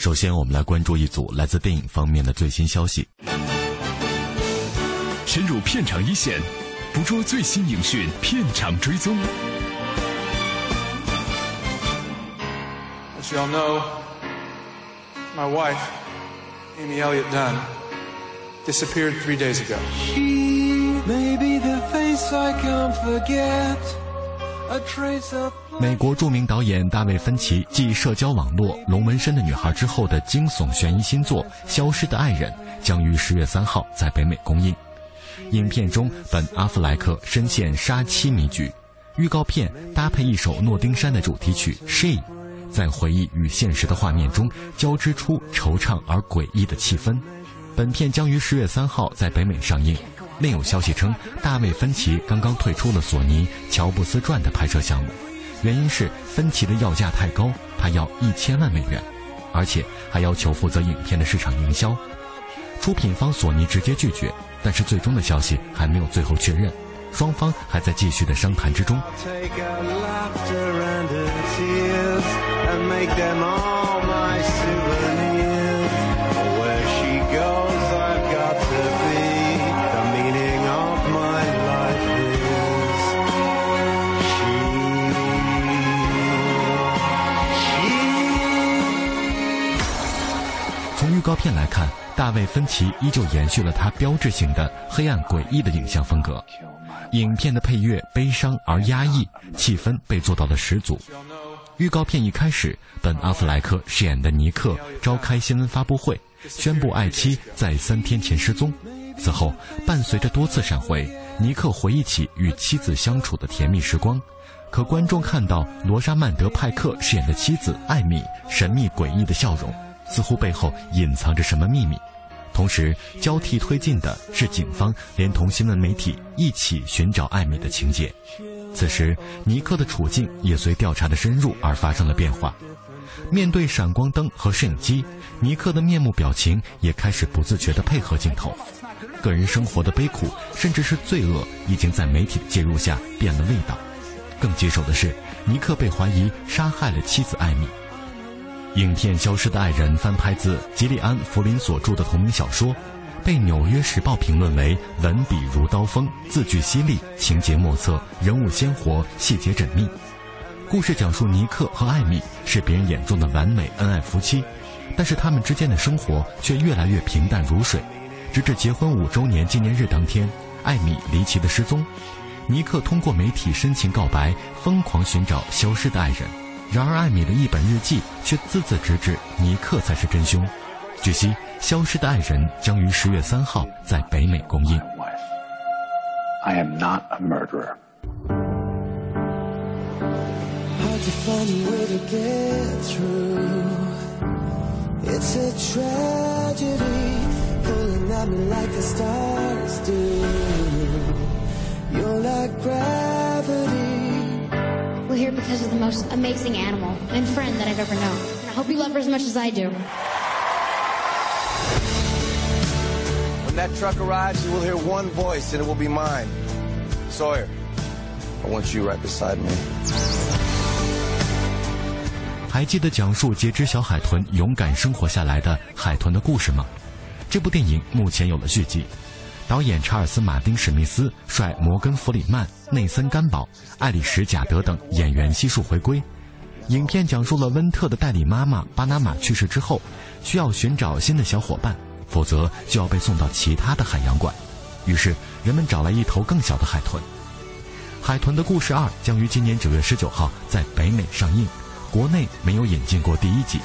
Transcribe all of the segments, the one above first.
首先，我们来关注一组来自电影方面的最新消息。深入片场一线，捕捉最新影讯，片场追踪。As you all know, my wife, Amy Elliott Dunn, disappeared three days ago. She may be the face I can't forget. A trace of 美国著名导演大卫·芬奇继社交网络《龙纹身的女孩》之后的惊悚悬疑新作《消失的爱人》将于十月三号在北美公映。影片中，本·阿弗莱克深陷杀妻迷局，预告片搭配一首诺丁山的主题曲《She》，在回忆与现实的画面中交织出惆怅而诡异的气氛。本片将于十月三号在北美上映。另有消息称，大卫·芬奇刚刚退出了索尼《乔布斯传》的拍摄项目，原因是芬奇的要价太高，他要一千万美元，而且还要求负责影片的市场营销。出品方索尼直接拒绝，但是最终的消息还没有最后确认，双方还在继续的商谈之中。Where she go 照片来看，大卫·芬奇依旧延续了他标志性的黑暗诡异的影像风格。影片的配乐悲伤而压抑，气氛被做到了十足。预告片一开始，本·阿弗莱克饰演的尼克召开新闻发布会，宣布爱妻在三天前失踪。此后，伴随着多次闪回，尼克回忆起与妻子相处的甜蜜时光。可观众看到罗莎曼德·派克饰演的妻子艾米神秘诡异的笑容，似乎背后隐藏着什么秘密。同时，交替推进的是警方连同新闻媒体一起寻找艾米的情节。此时，尼克的处境也随调查的深入而发生了变化。面对闪光灯和摄影机，尼克的面目表情也开始不自觉地配合镜头。个人生活的悲苦，甚至是罪恶，已经在媒体的介入下变了味道。更棘手的是，尼克被怀疑杀害了妻子艾米。影片《消失的爱人》翻拍自吉利安·弗林所著的同名小说，被《纽约时报》评论为文笔如刀锋，字句犀利，情节莫测，人物鲜活，细节缜密。故事讲述尼克和艾米是别人眼中的完美恩爱夫妻，但是他们之间的生活却越来越平淡如水。直至结婚五周年纪念日当天，艾米离奇的失踪，尼克通过媒体深情告白，疯狂寻找消失的爱人。然而，艾米的一本日记却字字直指尼克才是真凶。据悉，《消失的爱人》将于十月三号在北美公映。I am not a murderer. Hard to find a way to get through. It's a tragedy pulling at me like the stars do. You're like gravity. We're here because of the most amazing animal and friend that I've ever known. And I hope you love her as much as I do. When that truck arrives, you will hear one voice, and it will be mine. Sawyer, I want you right beside me. 还记得讲述截肢小海豚勇敢生活下来的海豚的故事吗？这部电影目前有了续集， 导演查尔斯·马丁·史密斯率摩根·弗里曼、内森·甘宝、艾里什·贾德等演员悉数回归。影片讲述了温特的代理妈妈巴拿马去世之后，需要寻找新的小伙伴，否则就要被送到其他的海洋馆。于是人们找来一头更小的海豚。《海豚的故事二》将于今年九月十九号在北美上映。国内没有引进过第一集。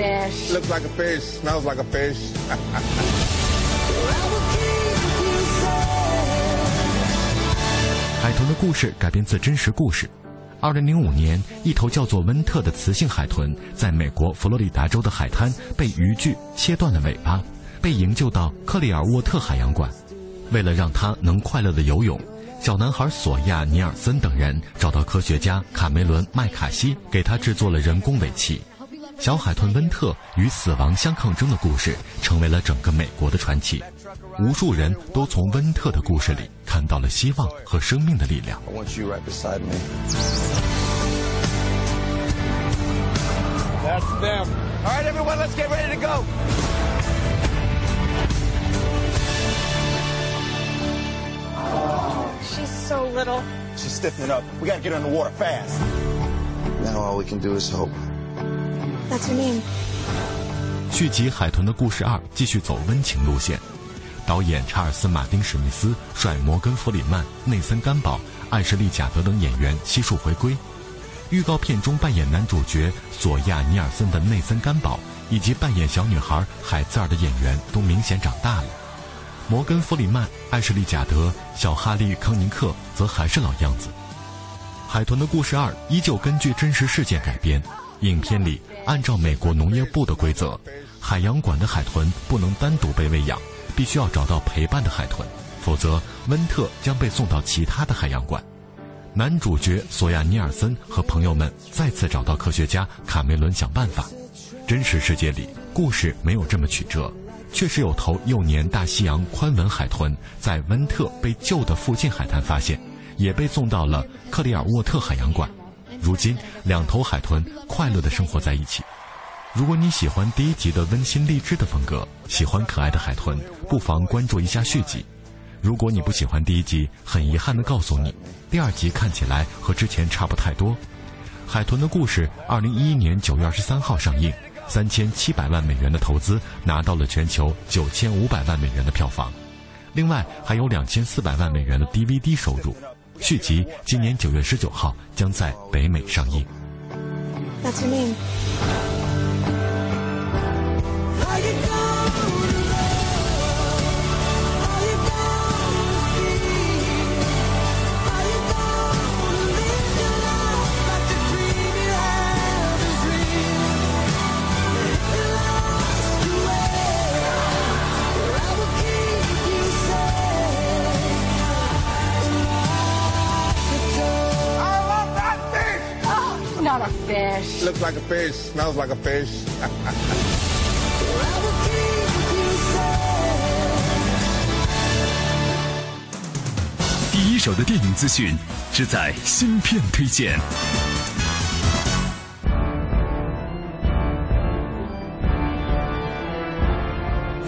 Fish. Looks like a fish, smells like a fish. 海豚的故事改编自真实故事。二零零五年，一头叫做温特的雌性海豚，在美国佛罗里达州的海滩被渔具切断了尾巴，被营救到克里尔沃特海洋馆。为了让它能快乐的游泳，小男孩索亚尼尔森等人找到科学家卡梅伦麦卡锡，给他制作了人工尾鳍。小海豚温特与死亡相抗争的故事，成为了整个美国的传奇。无数人都从温特的故事里看到了希望和生命的力量。 I want you right beside me. That's them. All right, everyone, let's get ready to go. That's me 续集《海豚的故事二》继续走温情路线，导演查尔斯·马丁·史密斯率摩根·弗里曼、内森·甘宝、艾什利·贾德等演员悉数回归。预告片中扮演男主角索亚尼尔森的内森·甘宝，以及扮演小女孩海兹尔的演员都明显长大了。摩根·弗里曼、艾什利·贾德、小哈利·康宁克则还是老样子。《海豚的故事二》依旧根据真实事件改编。影片里按照美国农业部的规则，海洋馆的海豚不能单独被喂养，必须要找到陪伴的海豚，否则温特将被送到其他的海洋馆。男主角索亚尼尔森和朋友们再次找到科学家卡梅伦想办法。真实世界里，故事没有这么曲折，确实有头幼年大西洋宽吻海豚在温特被救的附近海滩发现，也被送到了克里尔沃特海洋馆。如今，两头海豚快乐地生活在一起。如果你喜欢第一集的温馨励志的风格，喜欢可爱的海豚，不妨关注一下续集。如果你不喜欢第一集，很遗憾地告诉你，第二集看起来和之前差不太多。《海豚的故事》二零一一年九月二十三号上映，三千七百万美元的投资，拿到了全球九千五百万美元的票房，另外还有两千四百万美元的 DVD 收入。续集今年九月十九号将在北美上映。Looks like a fish, smells like a fish. 第一手的电影资讯，只在芯片推荐。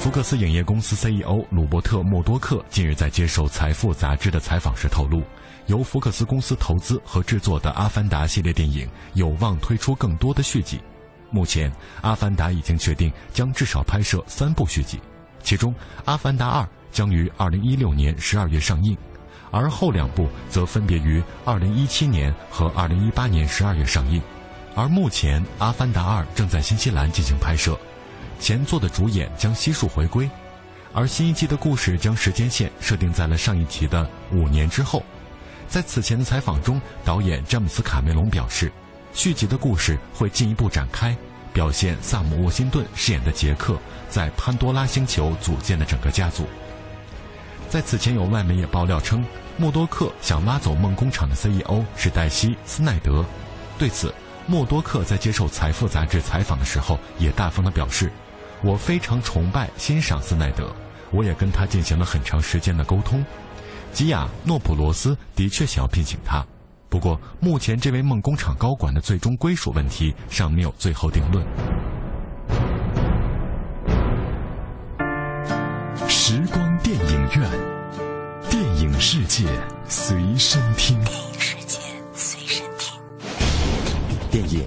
福克斯影业公司 CEO 鲁伯特·默多克近日在接受《财富》杂志的采访时透露，由福克斯公司投资和制作的《阿凡达》系列电影有望推出更多的续集。目前，《阿凡达》已经确定将至少拍摄三部续集，其中《阿凡达二》将于2016年12月上映，而后两部则分别于2017年和2018年12月上映。而目前，《阿凡达二》正在新西兰进行拍摄。前作的主演将悉数回归，而新一季的故事将时间线设定在了上一集的五年之后。在此前的采访中，导演詹姆斯·卡梅隆表示，续集的故事会进一步展开，表现萨姆·沃辛顿饰演的杰克在潘多拉星球组建的整个家族。在此前，有外媒也爆料称，默多克想拉走梦工厂的 CEO 是黛西·斯奈德。对此，默多克在接受《财富》杂志采访的时候也大方地表示。我非常崇拜、欣赏斯奈德，我也跟他进行了很长时间的沟通。吉亚·诺普罗斯的确想要聘请他，不过目前这位梦工厂高管的最终归属问题尚没有最后定论。时光电影院，电影世界随身听。电影世界随身听。电影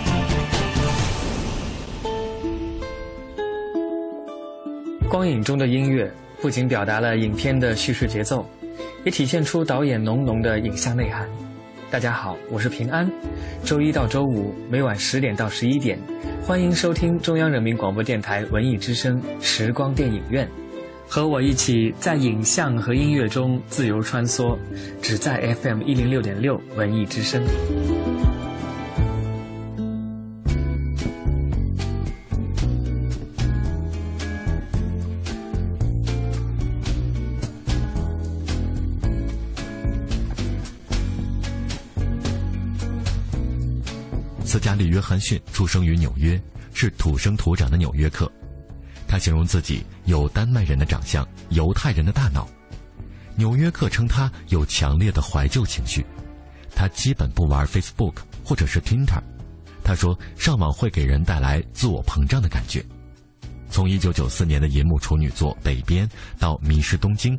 光影中的音乐不仅表达了影片的叙事节奏，也体现出导演浓浓的影像内涵。大家好，我是平安。周一到周五每晚十点到十一点，欢迎收听中央人民广播电台文艺之声时光电影院，和我一起在影像和音乐中自由穿梭，只在 FM 一零六点六文艺之声。加利·约翰逊出生于纽约，是土生土长的纽约客。他形容自己有丹麦人的长相，犹太人的大脑。纽约客称他有强烈的怀旧情绪。他基本不玩 Facebook 或者是 Twitter。他说上网会给人带来自我膨胀的感觉。从1994年的银幕处女作《北边》到《迷失东京》，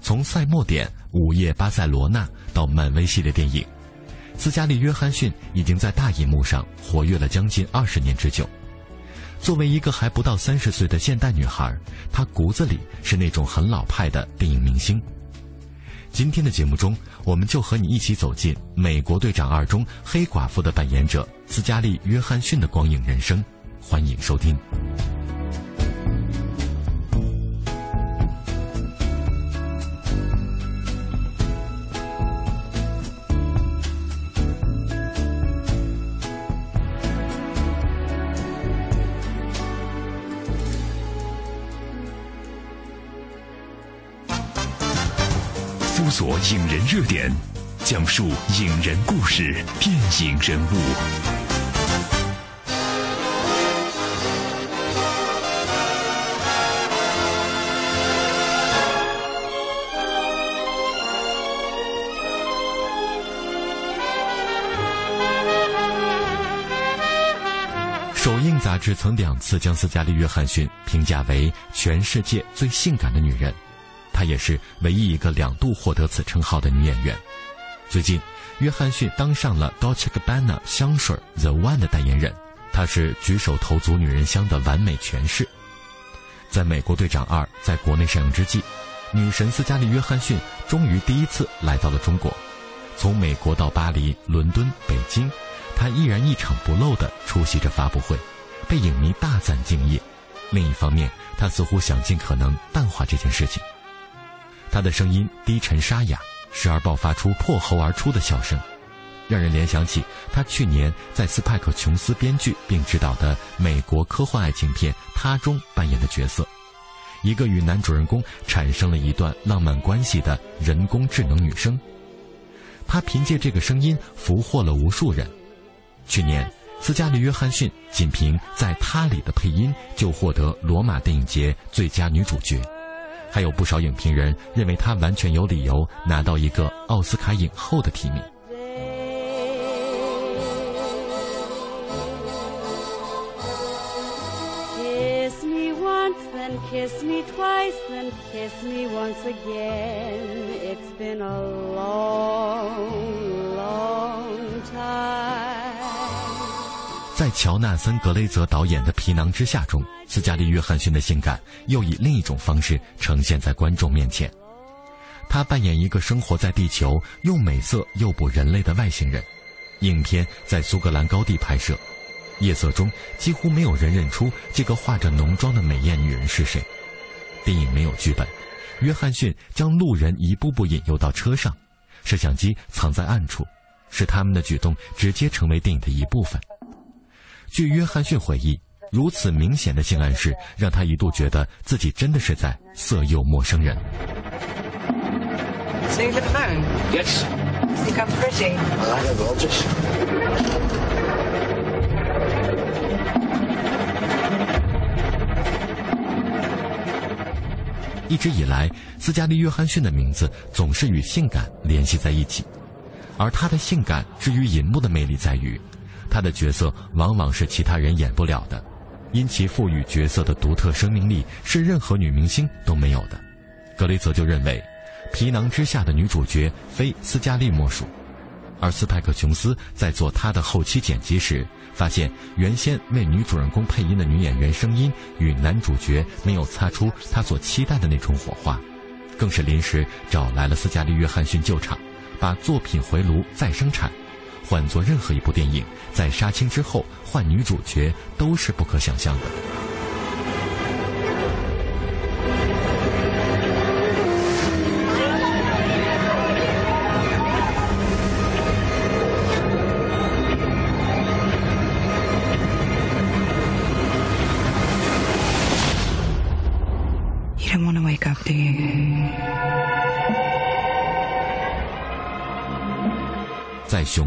从《赛末点》《午夜巴塞罗那》到漫威系列电影。斯嘉丽·约翰逊已经在大银幕上活跃了将近二十年之久。作为一个还不到三十岁的现代女孩，她骨子里是那种很老派的电影明星。今天的节目中，我们就和你一起走进《美国队长二》中黑寡妇的扮演者斯嘉丽·约翰逊的光影人生。欢迎收听。索影人热点，讲述影人故事、电影人物。首映杂志曾两次将斯嘉丽·约翰逊评价为全世界最性感的女人，她也是唯一一个两度获得此称号的女演员。最近，约翰逊当上了 Dolce Gabbana 香水 The One 的代言人，她是举手投足女人香的完美诠释。在《美国队长二》在国内上映之际，女神斯嘉丽·约翰逊终于第一次来到了中国，从美国到巴黎、伦敦、北京。她依然一场不漏地出席着发布会，被影迷大赞敬业。另一方面，她似乎想尽可能淡化这件事情。他的声音低沉沙哑，时而爆发出破喉而出的笑声，让人联想起他去年在斯派克·琼斯编剧并执导的美国科幻爱情片《他》中扮演的角色，一个与男主人公产生了一段浪漫关系的人工智能女生。他凭借这个声音俘获了无数人。去年，斯嘉丽·约翰逊仅凭在《他》里的配音就获得罗马电影节最佳女主角，还有不少影评人认为她完全有理由拿到一个奥斯卡影后的提名。Kiss me once, then kiss me twice, then kiss me once again. It's been a long, long time. 在乔纳森·格雷泽导演的《皮囊之下》中，斯嘉丽·约翰逊的性感又以另一种方式呈现在观众面前。她扮演一个生活在地球、用美色诱捕人类的外星人。影片在苏格兰高地拍摄，夜色中几乎没有人认出这个化着浓妆的美艳女人是谁。电影没有剧本，约翰逊将路人一步步引诱到车上，摄像机藏在暗处，使他们的举动直接成为电影的一部分。据约翰逊回忆，如此明显的性暗示让他一度觉得自己真的是在色诱陌生人。So you live alone? Yes. Think I'm pretty? I have voltage. 一直以来，斯嘉丽·约翰逊的名字总是与性感联系在一起。而她的性感之于银幕的魅力在于，她的角色往往是其他人演不了的，因其赋予角色的独特生命力是任何女明星都没有的。格雷泽就认为，皮囊之下的女主角非斯嘉丽莫属。而斯派克·琼斯在做他的后期剪辑时，发现原先为女主人公配音的女演员声音与男主角没有擦出他所期待的那种火花，更是临时找来了斯嘉丽·约翰逊救场，把作品回炉再生产。换做任何一部电影，在杀青之后换女主角都是不可想象的。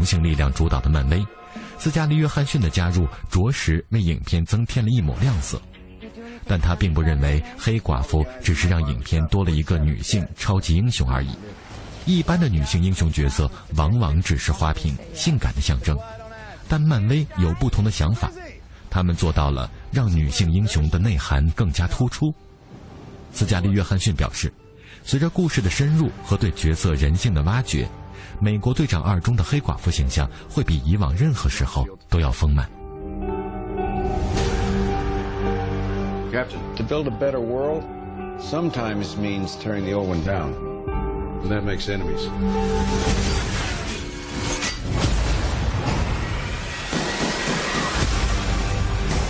性力量主导的漫威，斯嘉丽·约翰逊的加入着实为影片增添了一抹亮色，但他并不认为黑寡妇只是让影片多了一个女性超级英雄而已。一般的女性英雄角色往往只是花瓶、性感的象征，但漫威有不同的想法，他们做到了让女性英雄的内涵更加突出。斯嘉丽·约翰逊表示，随着故事的深入和对角色人性的挖掘，《美国队长二》中的黑寡妇形象会比以往任何时候都要丰满。 Captain, to build a better world sometimes means tearing the old one down. And that makes enemies.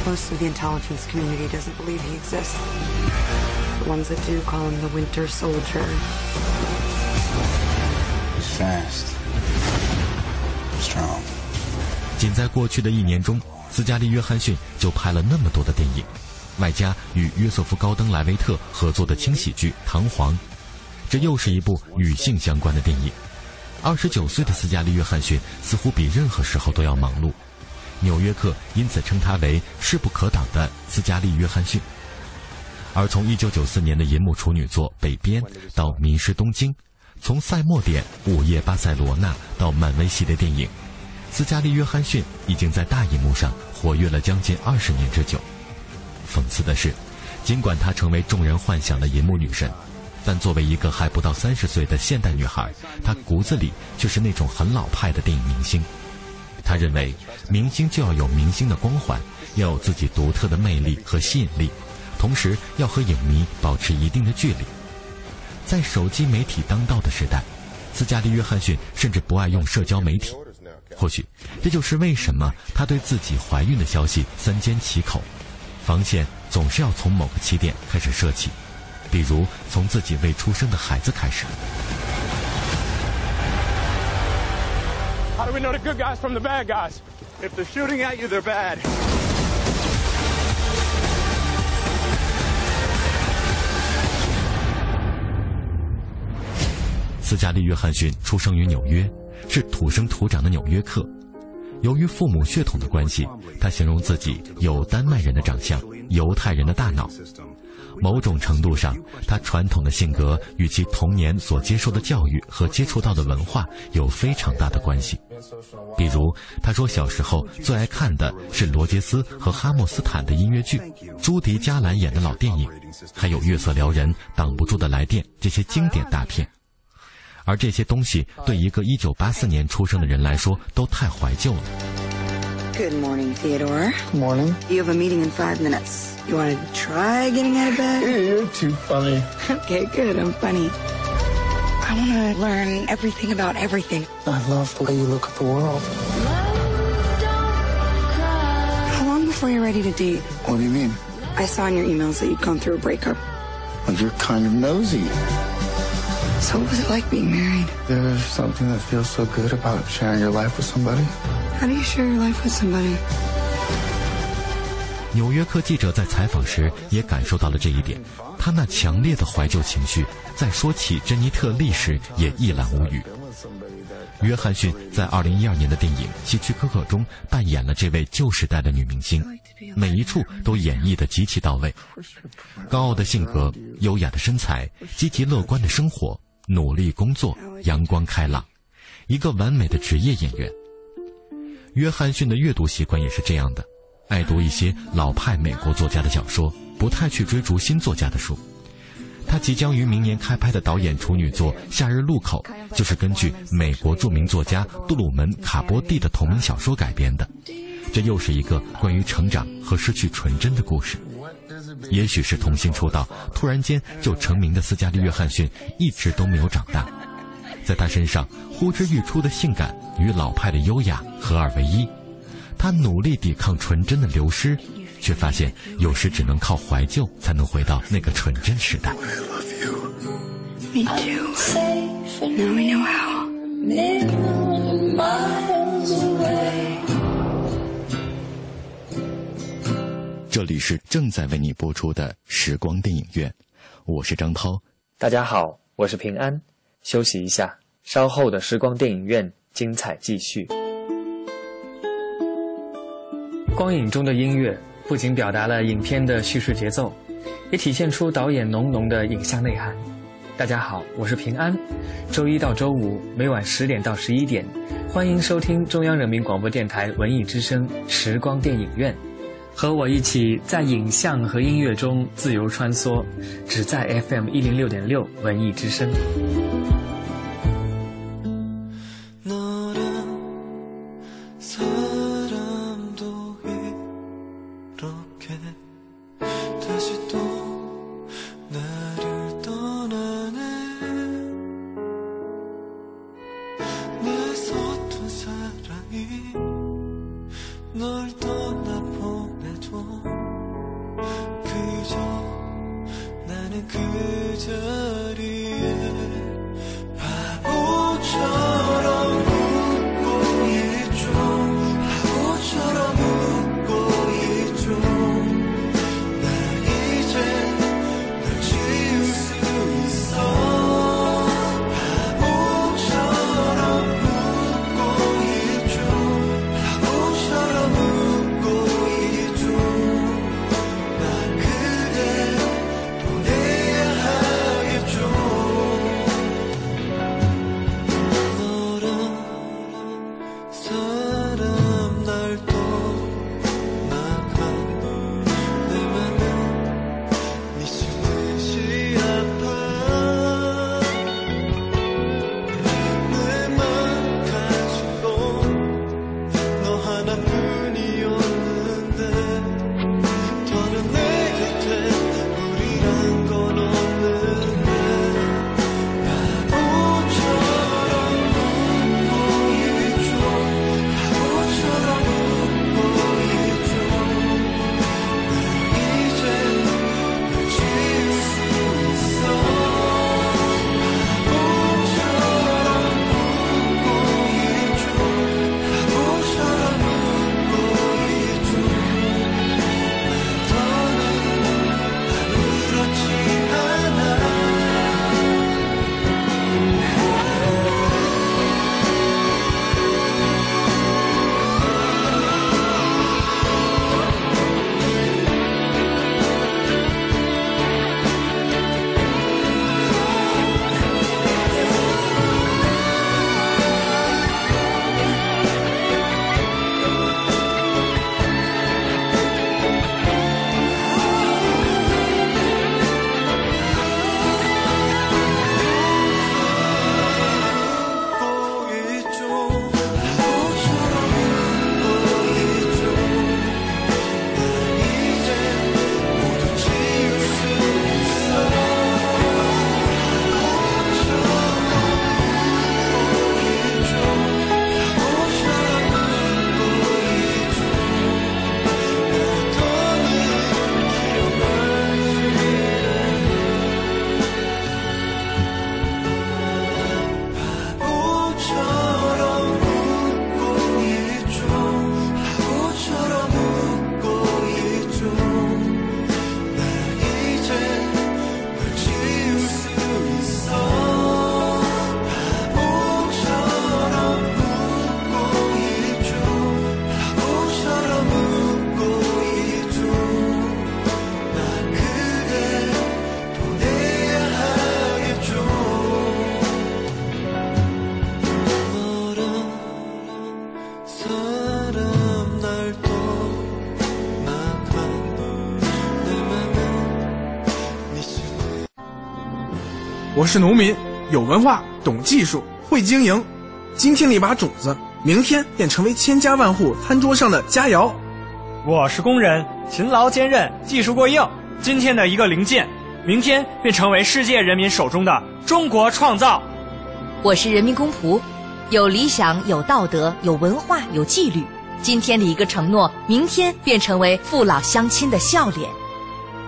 Most of the intelligence community doesn't believe he exists. The ones that do call him the Winter Soldier. Fast. Strong. 仅在过去的一年中，斯嘉丽·约翰逊就拍了那么多的电影，外加与约瑟夫·高登·莱维特合作的轻喜剧《唐皇》，这又是一部与性相关的电影。二十九岁的斯嘉丽·约翰逊似乎比任何时候都要忙碌，《纽约客》因此称她为势不可挡的斯嘉丽·约翰逊。而从1994年的银幕处女作《北边》到《迷失东京》，从《赛末点》《午夜巴塞罗那》到漫威系列电影，斯嘉丽·约翰逊已经在大荧幕上活跃了将近二十年之久。讽刺的是，尽管她成为众人幻想的银幕女神，但作为一个还不到三十岁的现代女孩，她骨子里却是那种很老派的电影明星。她认为，明星就要有明星的光环，要有自己独特的魅力和吸引力。同时要和影迷保持一定的距离。在手机媒体当道的时代，斯嘉丽·约翰逊甚至不爱用社交媒体。或许这就是为什么她对自己怀孕的消息三缄其口。防线总是要从某个起点开始设起，比如从自己未出生的孩子开始。How do we know the good guys from the bad guys? If they're shooting at you, they're bad. 斯嘉丽·约翰逊出生于纽约，是土生土长的纽约客。由于父母血统的关系，他形容自己有丹麦人的长相，犹太人的大脑。某种程度上，他传统的性格与其童年所接受的教育和接触到的文化有非常大的关系。比如，他说小时候最爱看的是罗杰斯和哈默斯坦的音乐剧，朱迪·加兰演的老电影，还有《月色撩人》《挡不住的来电》这些经典大片。而这些东西对一个1984年出生的人来说都太怀旧了。 Good morning, Theodore. Morning. You have a meeting in five minutes. You want to try getting out of bed? You're too funny. Okay, good. I'm funny. I want to learn everything about everything. I love the way you look at the world. How long before you're ready to date? What do you mean? I saw in your emails that you'd gone through a breakup. Well, you're kind of nosy. So what was it like being married? There's something that feels so good about sharing your life with somebody. How do you share your life with somebody? 纽约客记者在采访时也感受到了这一点，他那强烈的怀旧情绪，在说起珍妮特利时也一览无余。约翰逊在2012年的电影《希区柯克》中扮演了这位旧时代的女明星，每一处都演绎得极其到位。高傲的性格、优雅的身材、积极乐观的生活、努力工作、阳光开朗，一个完美的职业演员。约翰逊的阅读习惯也是这样的，爱读一些老派美国作家的小说，不太去追逐新作家的书。他即将于明年开拍的导演处女作《夏日路口》，就是根据美国著名作家杜鲁门·卡波蒂的同名小说改编的。这又是一个关于成长和失去纯真的故事。也许是童星出道，突然间就成名的斯嘉丽·约翰逊一直都没有长大，在她身上呼之欲出的性感与老派的优雅合二为一。她努力抵抗纯真的流失，却发现有时只能靠怀旧才能回到那个纯真时代。Me too. Now we know how. 这里是正在为你播出的时光电影院，我是张涛。大家好，我是平安。休息一下，稍后的时光电影院精彩继续。光影中的音乐不仅表达了影片的叙事节奏，也体现出导演浓浓的影像内涵。大家好，我是平安。周一到周五每晚十点到十一点，欢迎收听中央人民广播电台文艺之声时光电影院，和我一起在影像和音乐中自由穿梭，只在 FM 一零六点六文艺之声。我是农民，有文化，懂技术，会经营。今天的一把种子，明天便成为千家万户餐桌上的佳肴。我是工人，勤劳坚韧，技术过硬。今天的一个零件，明天便成为世界人民手中的中国创造。我是人民公仆，有理想，有道德，有文化，有纪律。今天的一个承诺，明天便成为父老乡亲的笑脸。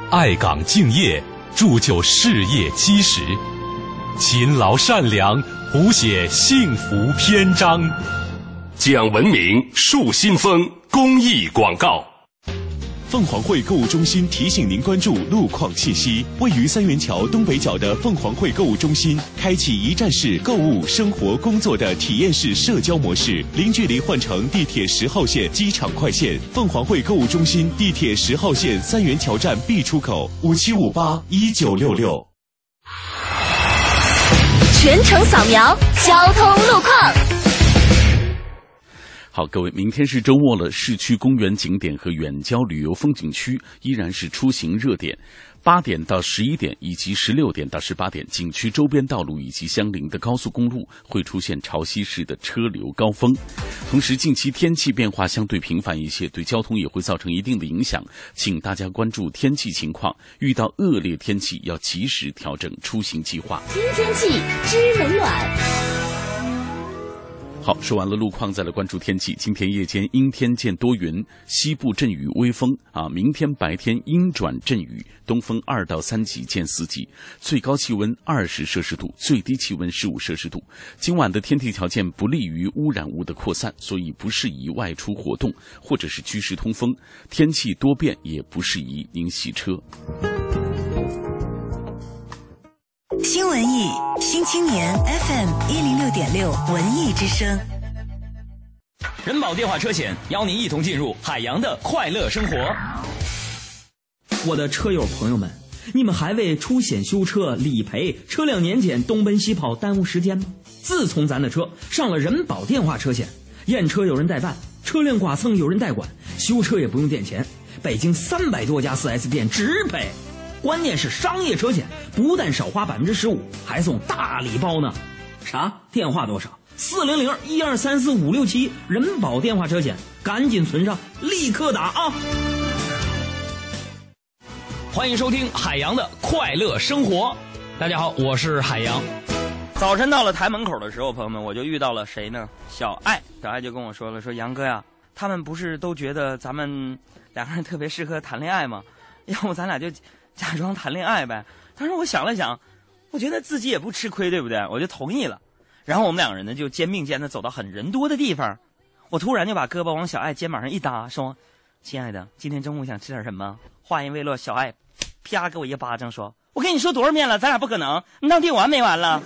爱岗敬业，铸就事业基石；勤劳善良，谱写幸福篇章。讲文明，树新风，公益广告。凤凰汇购物中心提醒您关注路况信息。位于三元桥东北角的凤凰汇购物中心，开启一站式购物、生活、工作的体验式社交模式，零距离换乘地铁十号线机场快线。凤凰汇购物中心地铁十号线三元桥站 B 出口，五七五八一九六六。全程扫描交通路况。好，各位，明天是周末了，市区公园景点和远郊旅游风景区依然是出行热点。八点到十一点以及十六点到十八点，景区周边道路以及相邻的高速公路会出现潮汐式的车流高峰。同时，近期天气变化相对频繁一些，对交通也会造成一定的影响，请大家关注天气情况，遇到恶劣天气要及时调整出行计划。听天气知冷暖。好，说完了路况，再来关注天气。今天夜间阴天见多云，西部阵雨微风啊。明天白天阴转阵雨，东风二到三级见四级，最高气温二十摄氏度，最低气温十五摄氏度。今晚的天气条件不利于污染物的扩散，所以不适宜外出活动或者是居室通风。天气多变，也不适宜您洗车。新文艺新青年 FM 一零六点六文艺之声，人保电话车险邀您一同进入海洋的快乐生活。我的车友朋友们，你们还为出险修车、理赔、车辆年检东奔西跑耽误时间吗？自从咱的车上了人保电话车险，验车有人代办，车辆剐蹭有人代管，修车也不用垫钱，北京三百多家 4S 店直赔。关键是商业车险不但少花百分之十五，还送大礼包呢。啥？电话多少？四零零一二三四五六七，人保电话车险，赶紧存上，立刻打啊！欢迎收听海洋的快乐生活。大家好，我是海洋。早晨到了台门口的时候，朋友们，我就遇到了谁呢？小爱，小爱就跟我说了，说杨哥呀，他们不是都觉得咱们两个人特别适合谈恋爱吗？要不咱俩就。假装谈恋爱呗，但是我想了想，我觉得自己也不吃亏，对不对？我就同意了。然后我们两个人呢，就肩并肩的走到很人多的地方。我突然就把胳膊往小爱肩膀上一搭，说：“亲爱的，今天中午想吃点什么？”话音未落，小爱啪给我一巴掌，说：“我跟你说多少遍了，咱俩不可能，你当听完没完了？”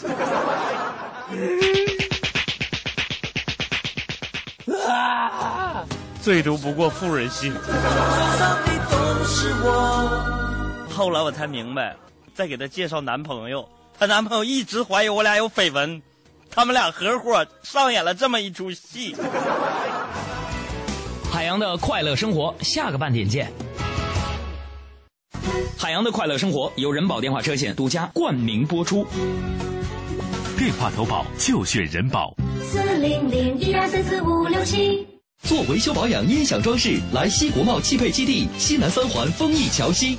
啊！最毒不过妇人心。后来我才明白，在给她介绍男朋友，她男朋友一直怀疑我俩有绯闻，他们俩合伙上演了这么一出戏。海洋的快乐生活，下个半点见。海洋的快乐生活由人保电话车险独家冠名播出，电话投保就选人保。四零零一二三四五六七。做维修保养、音响装饰，来西国贸汽配基地西南三环丰益桥西。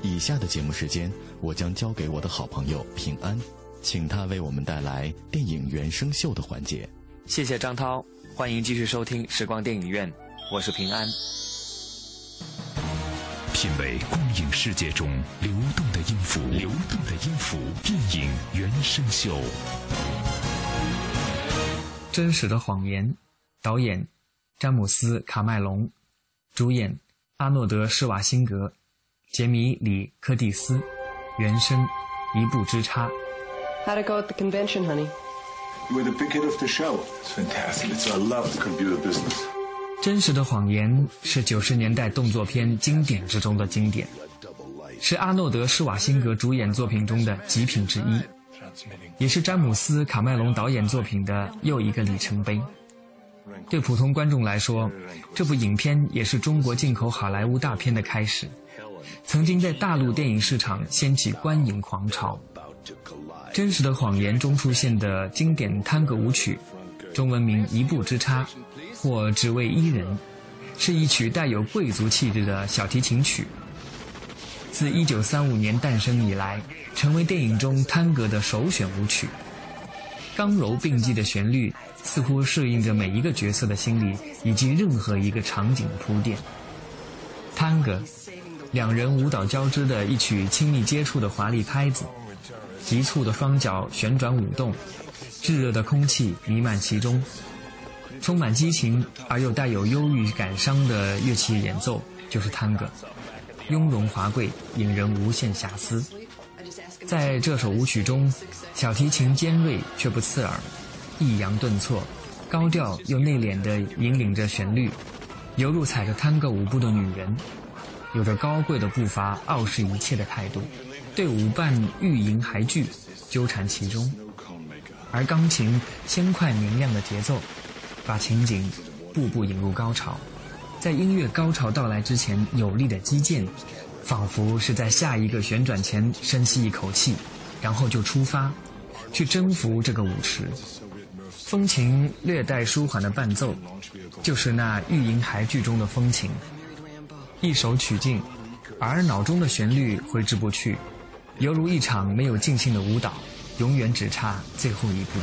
以下的节目时间，我将交给我的好朋友平安，请他为我们带来电影原声秀的环节。谢谢张涛，欢迎继续收听时光电影院，我是平安。品味光影世界中流动的音符，流动的音符，电影原声秀。真实的谎言，导演詹姆斯·卡麦隆，主演阿诺德·施瓦辛格。杰米·里·柯蒂斯，原声《一步之差》，How'd it go at the convention, honey? You were the big hit of the show. It's fantastic. It's, I love the computer business. 真实的谎言是九十年代动作片经典之中的经典，是阿诺德·施瓦辛格主演作品中的极品之一，也是詹姆斯·卡麦隆导演作品的又一个里程碑。对普通观众来说，这部影片也是中国进口好莱坞大片的开始，曾经在大陆电影市场掀起观影狂潮。《真实的谎言》中出现的经典探戈舞曲，中文名《一步之差》。或只为伊人，是一曲带有贵族气质的小提琴曲。自1935年诞生以来，成为电影中探戈的首选舞曲。刚柔并济的旋律，似乎适应着每一个角色的心理以及任何一个场景的铺垫。探戈，两人舞蹈交织的一曲亲密接触的华丽拍子，急促的双脚旋转舞动，炙热的空气弥漫其中。充满激情而又带有忧郁感伤的乐器演奏，就是探戈，雍容华贵，引人无限遐思。在这首舞曲中，小提琴尖锐却不刺耳，抑扬顿挫，高调又内敛地引领着旋律，犹如踩着探戈舞步的女人，有着高贵的步伐，傲视一切的态度，对舞伴欲迎还拒，纠缠其中，而钢琴轻快明亮的节奏。把情景步步引入高潮，在音乐高潮到来之前，有力的击剑，仿佛是在下一个旋转前深吸一口气，然后就出发，去征服这个舞池。风情略带舒缓的伴奏，就是那欲迎还拒中的风情。一首曲尽，而脑中的旋律挥之不去，犹如一场没有尽兴的舞蹈，永远只差最后一步。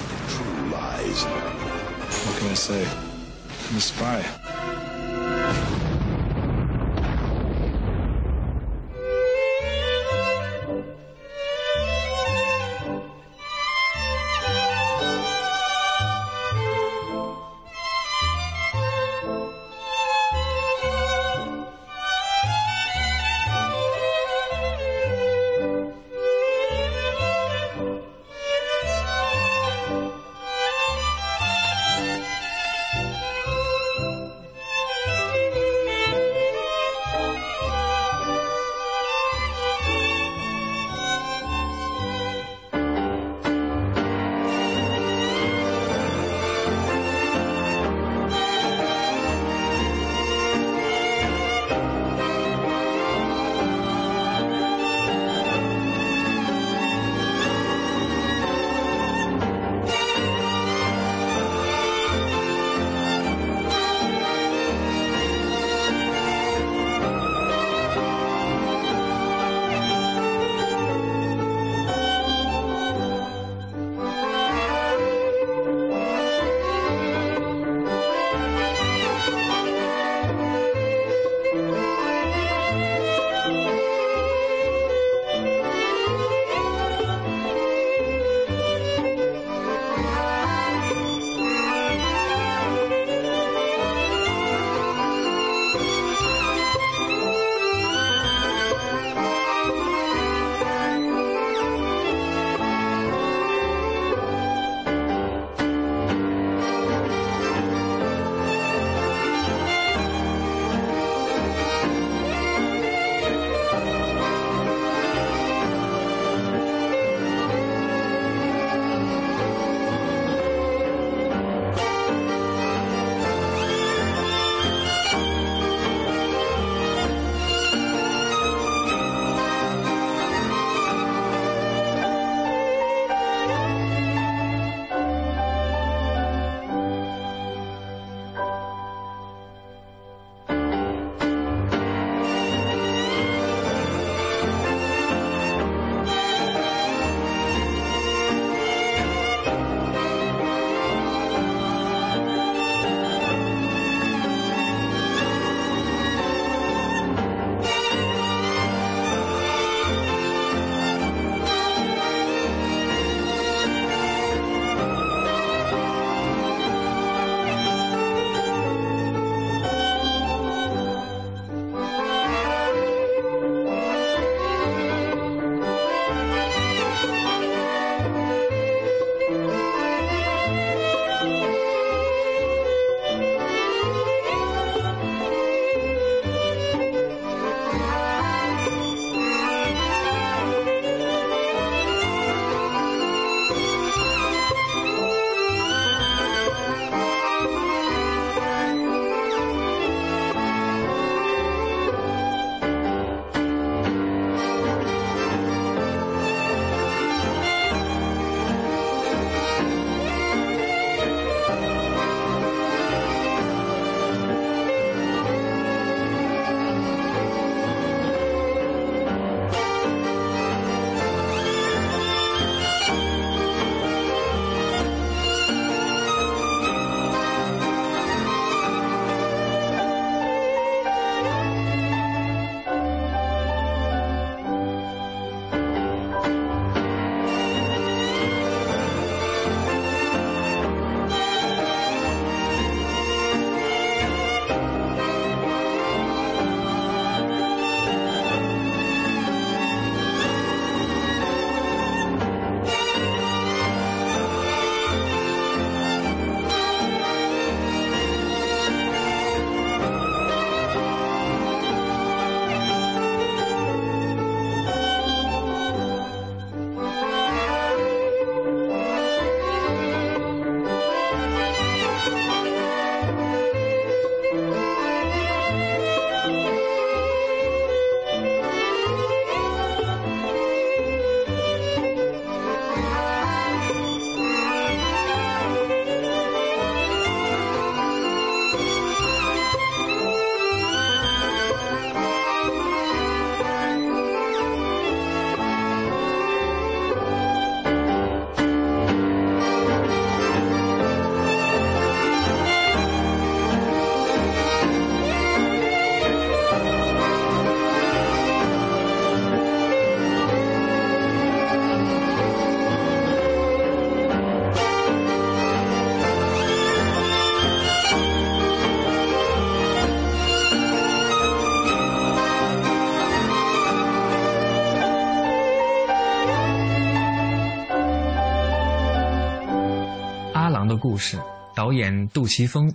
的故事》，导演杜琪峰，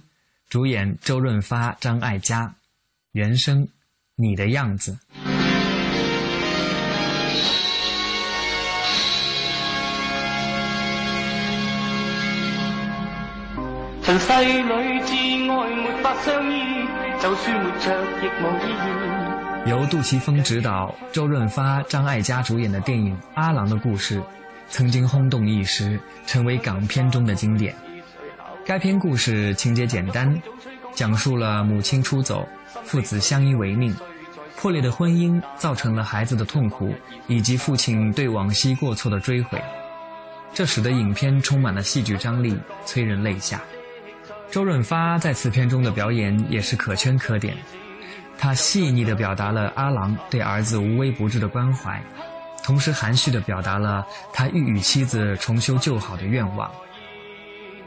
主演周润发、张艾嘉，原声《你的样子》。尘世里至爱没法相依，就算活着亦。由杜琪峰执导、周润发、张艾嘉主演的电影《阿郎的故事》，曾经轰动一时，成为港片中的经典。该片故事情节简单，讲述了母亲出走，父子相依为命，破裂的婚姻造成了孩子的痛苦，以及父亲对往昔过错的追悔。这使得影片充满了戏剧张力，催人泪下。周润发在此片中的表演也是可圈可点，他细腻地表达了阿郎对儿子无微不至的关怀，同时含蓄地表达了他欲与妻子重修旧好的愿望。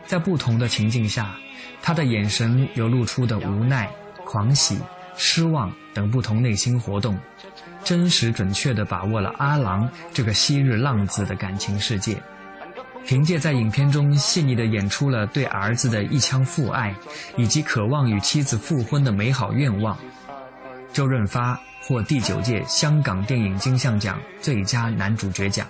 在不同的情境下，他的眼神流露出的无奈、狂喜、失望等不同内心活动，真实准确地把握了阿郎这个昔日浪子的感情世界。凭借在影片中细腻地演出了对儿子的一腔父爱，以及渴望与妻子复婚的美好愿望，周润发获第九届香港电影金像奖最佳男主角奖。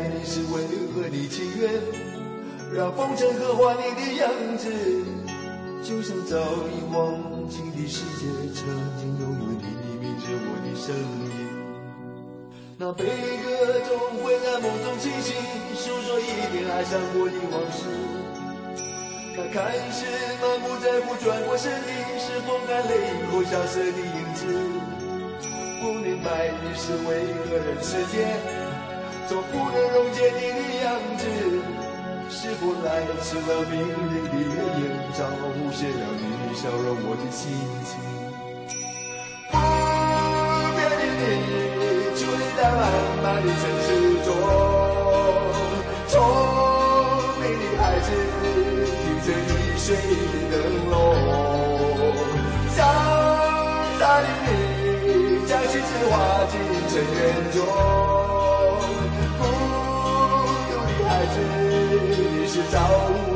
爱你是为何的情愿，让风尘刻画你的样子，就像早已忘情的世界，曾经拥有你的名字，我的声音。那悲歌总会在梦中清醒，诉说一遍爱上过的往事。那看似满不在乎转过身的，是风干泪后消失的影子。不明白你是为何人世间，总不能溶解你的样子。是否来迟了命运的原因，早无限了你笑容我的心情。不变的你。伫立在漫漫的城市中，聪明的孩子提着易碎的灯笼，潇洒的你将心事化进尘缘中，是找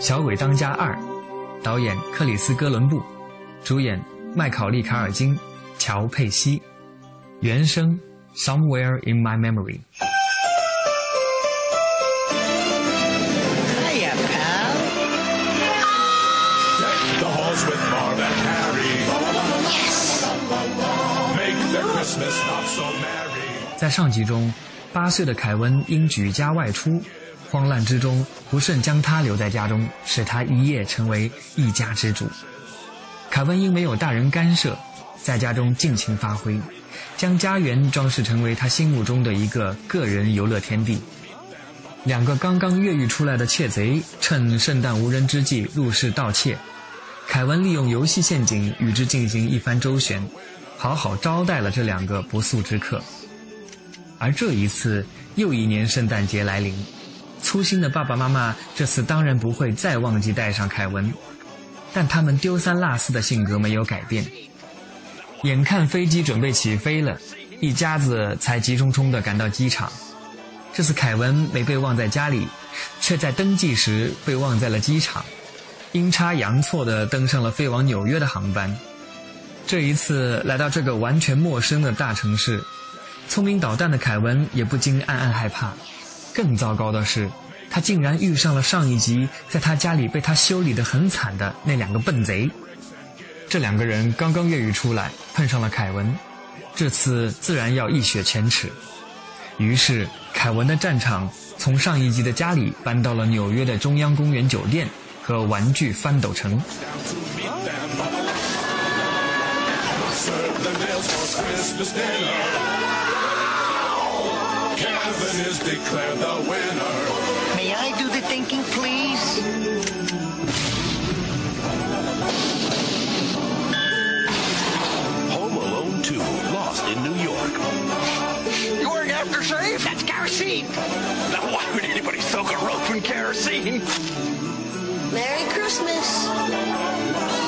小鬼当家二导演克里斯哥伦布主演麦考利卡尔金乔佩西原声 somewhere in my memory 在上集中八岁的凯文因举家外出慌乱之中不慎将他留在家中，使他一夜成为一家之主。凯文因没有大人干涉，在家中尽情发挥，将家园装饰成为他心目中的一个个人游乐天地。两个刚刚越狱出来的窃贼，趁圣诞无人之际入室盗窃。凯文利用游戏陷阱与之进行一番周旋，好好招待了这两个不速之客。而这一次，又一年圣诞节来临，粗心的爸爸妈妈这次当然不会再忘记带上凯文，但他们丢三落四的性格没有改变。眼看飞机准备起飞了，一家子才急匆匆地赶到机场。这次凯文没被忘在家里，却在登记时被忘在了机场，阴差阳错地登上了飞往纽约的航班。这一次来到这个完全陌生的大城市，聪明捣蛋的凯文也不禁暗暗害怕。更糟糕的是，他竟然遇上了上一集在他家里被他修理的很惨的那两个笨贼。这两个人刚刚越狱出来，碰上了凯文，这次自然要一雪前耻。于是，凯文的战场从上一集的家里搬到了纽约的中央公园酒店和玩具翻斗城。May I do the thinking, please? Home Alone 2, Lost in New York. You wearing aftershave? That's kerosene. Now, why would anybody soak a rope in kerosene? Merry Christmas.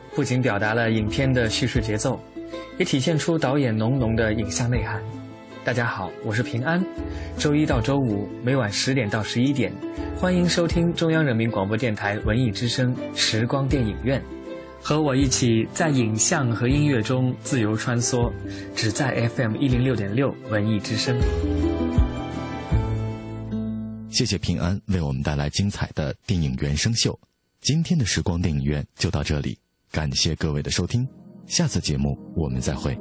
不仅表达了影片的叙事节奏，也体现出导演浓浓的影像内涵。大家好，我是平安。周一到周五每晚十点到十一点，欢迎收听中央人民广播电台文艺之声时光电影院，和我一起在影像和音乐中自由穿梭，只在 FM 一零六点六文艺之声。谢谢平安为我们带来精彩的电影原声秀。今天的时光电影院就到这里，感谢各位的收听，下次节目我们再会。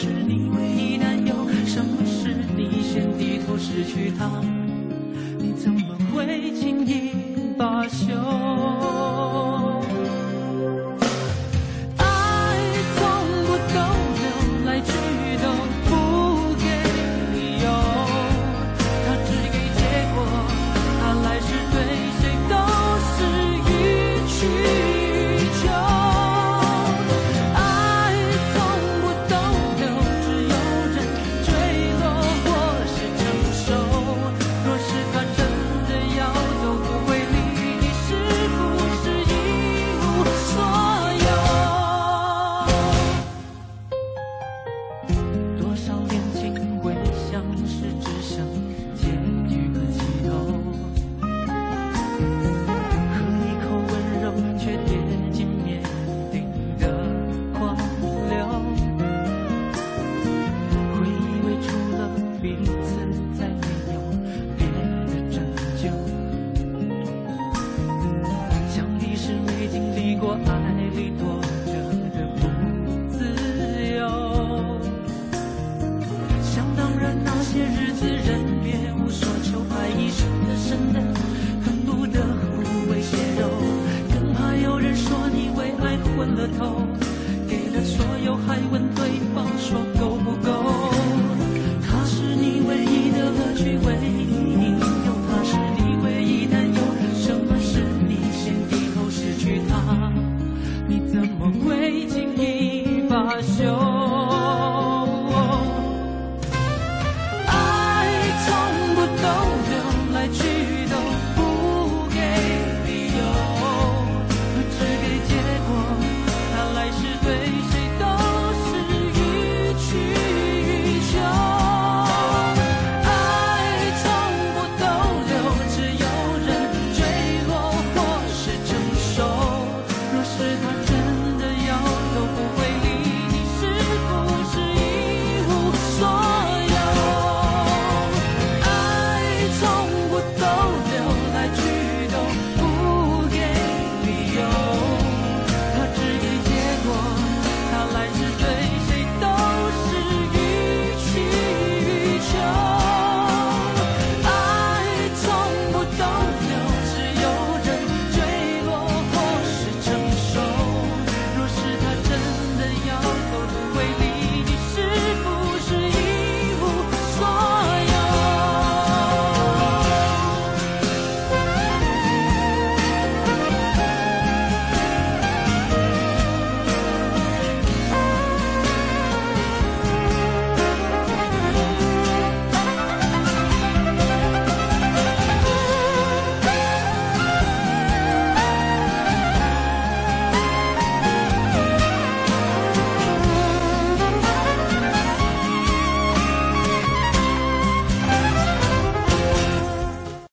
是你唯一担忧。什么是你先低头失去他？你怎么会轻易罢休？